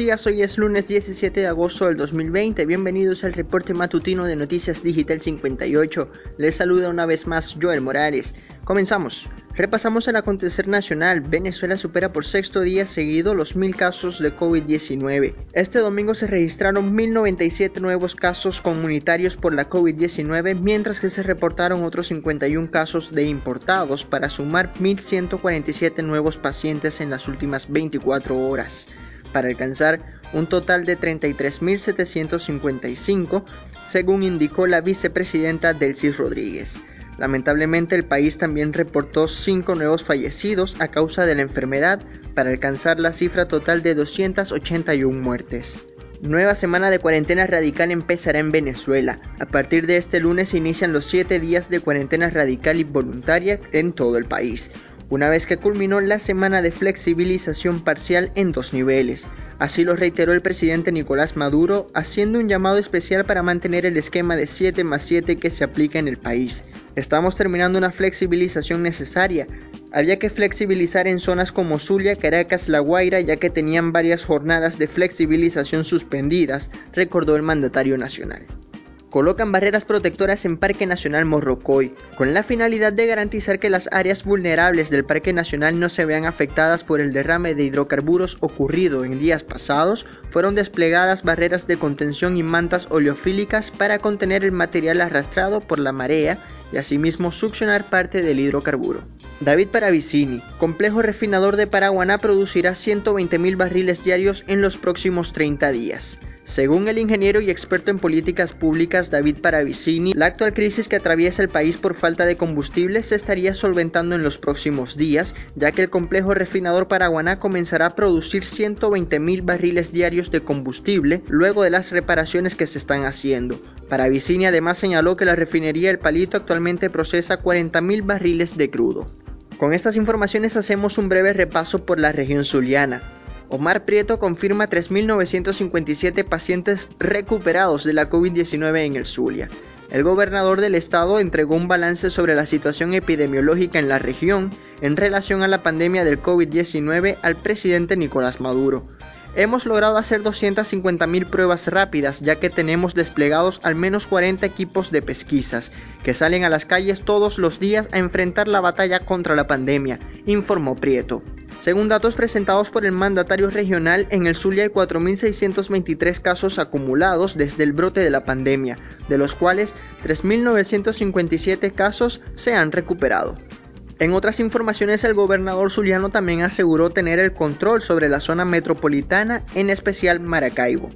días, hoy es lunes 17 de agosto del 2020. Bienvenidos al reporte matutino de Noticias Digital 58. Les saluda una vez más Joel Morales. Comenzamos. Repasamos el acontecer nacional. Venezuela supera por sexto día seguido los mil casos de COVID-19. Este domingo se registraron 1097 nuevos casos comunitarios por la COVID-19, mientras que se reportaron otros 51 casos de importados para sumar 1147 nuevos pacientes en las últimas 24 horas para alcanzar un total de 33.755, según indicó la vicepresidenta Delcy Rodríguez. Lamentablemente el país también reportó 5 nuevos fallecidos a causa de la enfermedad para alcanzar la cifra total de 281 muertes. Nueva semana de cuarentena radical empezará en Venezuela. A partir de este lunes se inician los 7 días de cuarentena radical y voluntaria en todo el país una vez que culminó la semana de flexibilización parcial en dos niveles. Así lo reiteró el presidente Nicolás Maduro, haciendo un llamado especial para mantener el esquema de 7 más 7 que se aplica en el país. Estamos terminando una flexibilización necesaria. Había que flexibilizar en zonas como Zulia, Caracas, La Guaira, ya que tenían varias jornadas de flexibilización suspendidas, recordó el mandatario nacional colocan barreras protectoras en Parque Nacional Morrocoy, con la finalidad de garantizar que las áreas vulnerables del Parque Nacional no se vean afectadas por el derrame de hidrocarburos ocurrido en días pasados, fueron desplegadas barreras de contención y mantas oleofílicas para contener el material arrastrado por la marea y asimismo succionar parte del hidrocarburo. David Paravicini, complejo refinador de Paraguaná, producirá 120.000 barriles diarios en los próximos 30 días. Según el ingeniero y experto en políticas públicas David Paravicini, la actual crisis que atraviesa el país por falta de combustible se estaría solventando en los próximos días, ya que el complejo refinador Paraguaná comenzará a producir 120 mil barriles diarios de combustible luego de las reparaciones que se están haciendo. Paravicini además señaló que la refinería El Palito actualmente procesa 40 mil barriles de crudo. Con estas informaciones hacemos un breve repaso por la región zuliana. Omar Prieto confirma 3.957 pacientes recuperados de la COVID-19 en el Zulia. El gobernador del estado entregó un balance sobre la situación epidemiológica en la región en relación a la pandemia del COVID-19 al presidente Nicolás Maduro. Hemos logrado hacer 250.000 pruebas rápidas ya que tenemos desplegados al menos 40 equipos de pesquisas que salen a las calles todos los días a enfrentar la batalla contra la pandemia, informó Prieto. Según datos presentados por el mandatario regional, en el Zulia hay 4.623 casos acumulados desde el brote de la pandemia, de los cuales 3.957 casos se han recuperado. En otras informaciones, el gobernador zuliano también aseguró tener el control sobre la zona metropolitana, en especial Maracaibo.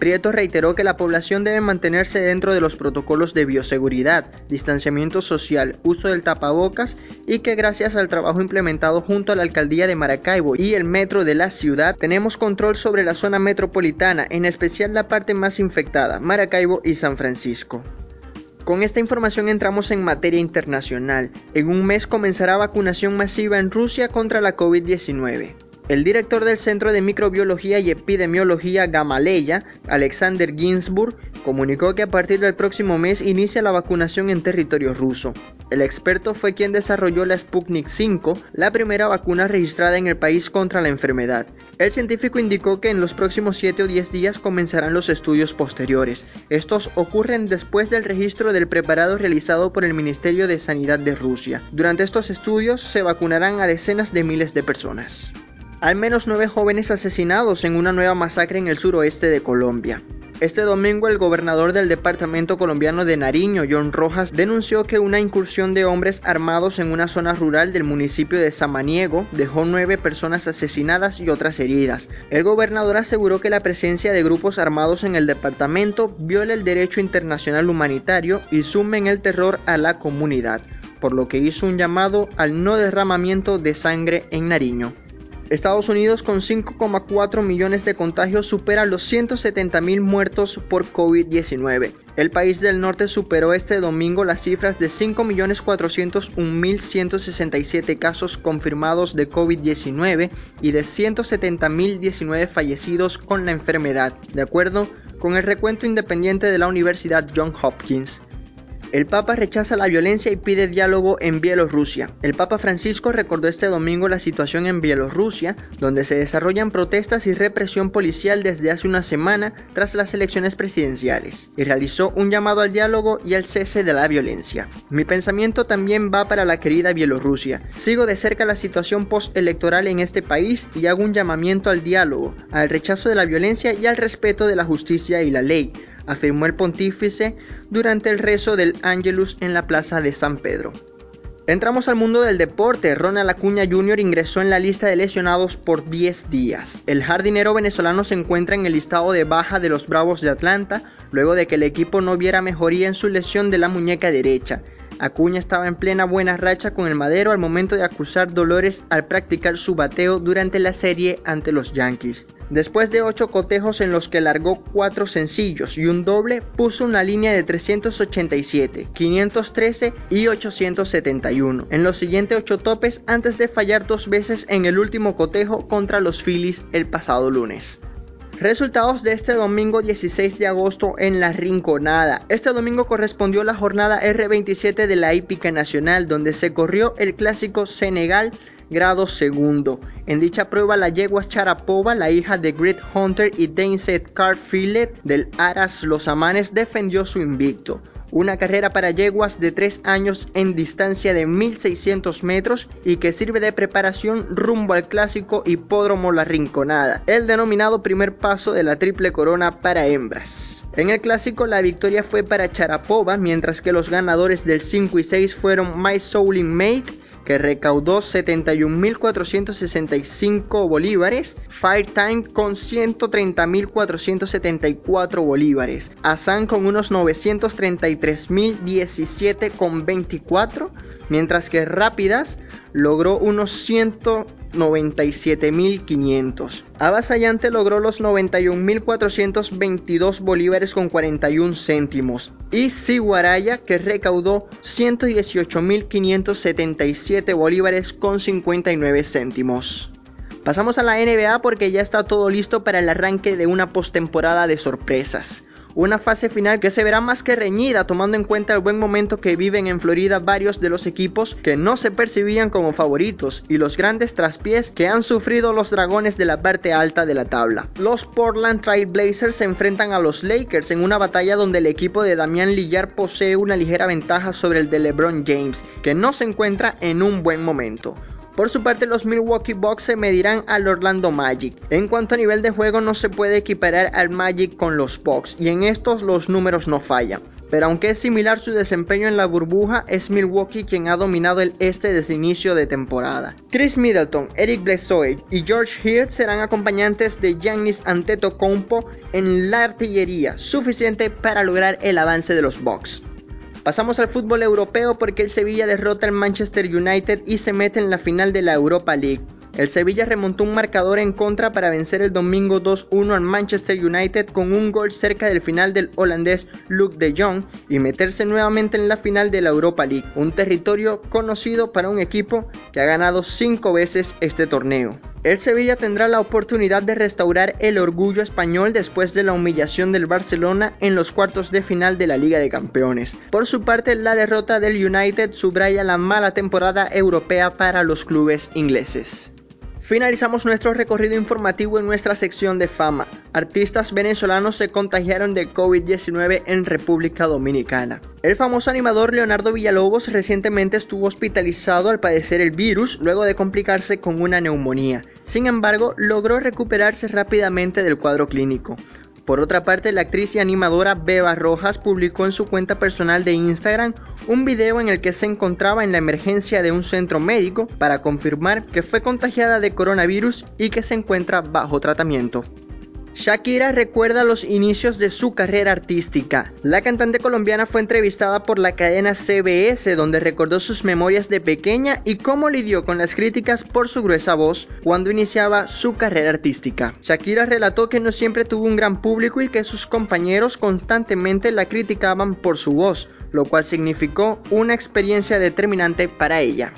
Prieto reiteró que la población debe mantenerse dentro de los protocolos de bioseguridad, distanciamiento social, uso del tapabocas y que gracias al trabajo implementado junto a la alcaldía de Maracaibo y el metro de la ciudad tenemos control sobre la zona metropolitana, en especial la parte más infectada, Maracaibo y San Francisco. Con esta información entramos en materia internacional. En un mes comenzará vacunación masiva en Rusia contra la COVID-19. El director del Centro de Microbiología y Epidemiología Gamaleya, Alexander Ginsburg, comunicó que a partir del próximo mes inicia la vacunación en territorio ruso. El experto fue quien desarrolló la Sputnik 5, la primera vacuna registrada en el país contra la enfermedad. El científico indicó que en los próximos 7 o 10 días comenzarán los estudios posteriores. Estos ocurren después del registro del preparado realizado por el Ministerio de Sanidad de Rusia. Durante estos estudios se vacunarán a decenas de miles de personas al menos nueve jóvenes asesinados en una nueva masacre en el suroeste de Colombia. Este domingo el gobernador del departamento colombiano de Nariño, John Rojas, denunció que una incursión de hombres armados en una zona rural del municipio de Samaniego dejó nueve personas asesinadas y otras heridas. El gobernador aseguró que la presencia de grupos armados en el departamento viola el derecho internacional humanitario y sumen el terror a la comunidad, por lo que hizo un llamado al no derramamiento de sangre en Nariño. Estados Unidos con 5,4 millones de contagios supera los 170 mil muertos por COVID-19. El país del norte superó este domingo las cifras de 5.401.167 casos confirmados de COVID-19 y de 170.019 fallecidos con la enfermedad, de acuerdo con el recuento independiente de la Universidad Johns Hopkins. El Papa rechaza la violencia y pide diálogo en Bielorrusia. El Papa Francisco recordó este domingo la situación en Bielorrusia, donde se desarrollan protestas y represión policial desde hace una semana tras las elecciones presidenciales, y realizó un llamado al diálogo y al cese de la violencia. Mi pensamiento también va para la querida Bielorrusia. Sigo de cerca la situación postelectoral en este país y hago un llamamiento al diálogo, al rechazo de la violencia y al respeto de la justicia y la ley afirmó el pontífice durante el rezo del Angelus en la plaza de San Pedro. Entramos al mundo del deporte. Ronald Acuña Jr. ingresó en la lista de lesionados por 10 días. El jardinero venezolano se encuentra en el listado de baja de los Bravos de Atlanta, luego de que el equipo no viera mejoría en su lesión de la muñeca derecha. Acuña estaba en plena buena racha con el madero al momento de acusar dolores al practicar su bateo durante la serie ante los Yankees. Después de 8 cotejos en los que largó 4 sencillos y un doble, puso una línea de 387, 513 y 871 en los siguientes 8 topes antes de fallar dos veces en el último cotejo contra los Phillies el pasado lunes. Resultados de este domingo 16 de agosto en la Rinconada. Este domingo correspondió la jornada R27 de la hípica nacional donde se corrió el clásico Senegal grado segundo. En dicha prueba la yegua Charapova, la hija de Grit Hunter y Dainset Carfilet del Aras Los Amanes defendió su invicto una carrera para yeguas de 3 años en distancia de 1600 metros y que sirve de preparación rumbo al clásico hipódromo La Rinconada, el denominado primer paso de la triple corona para hembras. En el clásico la victoria fue para Charapova, mientras que los ganadores del 5 y 6 fueron My Soulin Mate que recaudó 71.465 bolívares, Firetime con 130.474 bolívares, Asan con unos 933.017 con 24, mientras que Rápidas logró unos 197.500. Avasallante logró los 91.422 bolívares con 41 céntimos. Y Siguaraya que recaudó 118.577 bolívares con 59 céntimos. Pasamos a la NBA porque ya está todo listo para el arranque de una postemporada de sorpresas. Una fase final que se verá más que reñida tomando en cuenta el buen momento que viven en Florida varios de los equipos que no se percibían como favoritos y los grandes traspiés que han sufrido los dragones de la parte alta de la tabla. Los Portland Trail Blazers se enfrentan a los Lakers en una batalla donde el equipo de Damian Lillard posee una ligera ventaja sobre el de LeBron James, que no se encuentra en un buen momento. Por su parte, los Milwaukee Bucks se medirán al Orlando Magic. En cuanto a nivel de juego, no se puede equiparar al Magic con los Bucks, y en estos los números no fallan. Pero aunque es similar su desempeño en la burbuja, es Milwaukee quien ha dominado el este desde inicio de temporada. Chris Middleton, Eric Bledsoe y George Hill serán acompañantes de Giannis Antetokounmpo en la artillería, suficiente para lograr el avance de los Bucks. Pasamos al fútbol europeo porque el Sevilla derrota al Manchester United y se mete en la final de la Europa League. El Sevilla remontó un marcador en contra para vencer el domingo 2-1 al Manchester United con un gol cerca del final del holandés Luke de Jong y meterse nuevamente en la final de la Europa League, un territorio conocido para un equipo que ha ganado 5 veces este torneo. El Sevilla tendrá la oportunidad de restaurar el orgullo español después de la humillación del Barcelona en los cuartos de final de la Liga de Campeones. Por su parte, la derrota del United subraya la mala temporada europea para los clubes ingleses. Finalizamos nuestro recorrido informativo en nuestra sección de fama. Artistas venezolanos se contagiaron de COVID-19 en República Dominicana. El famoso animador Leonardo Villalobos recientemente estuvo hospitalizado al padecer el virus luego de complicarse con una neumonía. Sin embargo, logró recuperarse rápidamente del cuadro clínico. Por otra parte, la actriz y animadora Beba Rojas publicó en su cuenta personal de Instagram un video en el que se encontraba en la emergencia de un centro médico para confirmar que fue contagiada de coronavirus y que se encuentra bajo tratamiento. Shakira recuerda los inicios de su carrera artística. La cantante colombiana fue entrevistada por la cadena CBS donde recordó sus memorias de pequeña y cómo lidió con las críticas por su gruesa voz cuando iniciaba su carrera artística. Shakira relató que no siempre tuvo un gran público y que sus compañeros constantemente la criticaban por su voz, lo cual significó una experiencia determinante para ella.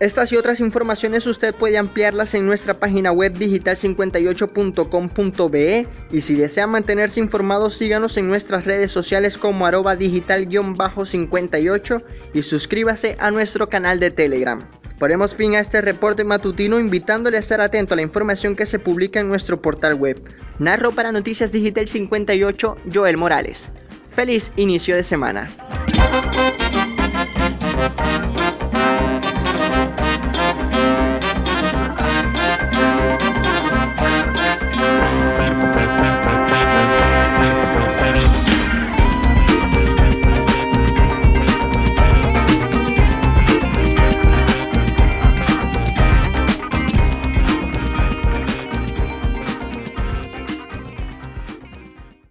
Estas y otras informaciones usted puede ampliarlas en nuestra página web digital58.com.be y si desea mantenerse informado síganos en nuestras redes sociales como arroba digital-58 y suscríbase a nuestro canal de Telegram. Ponemos fin a este reporte matutino invitándole a estar atento a la información que se publica en nuestro portal web. Narro para Noticias Digital 58 Joel Morales. Feliz inicio de semana.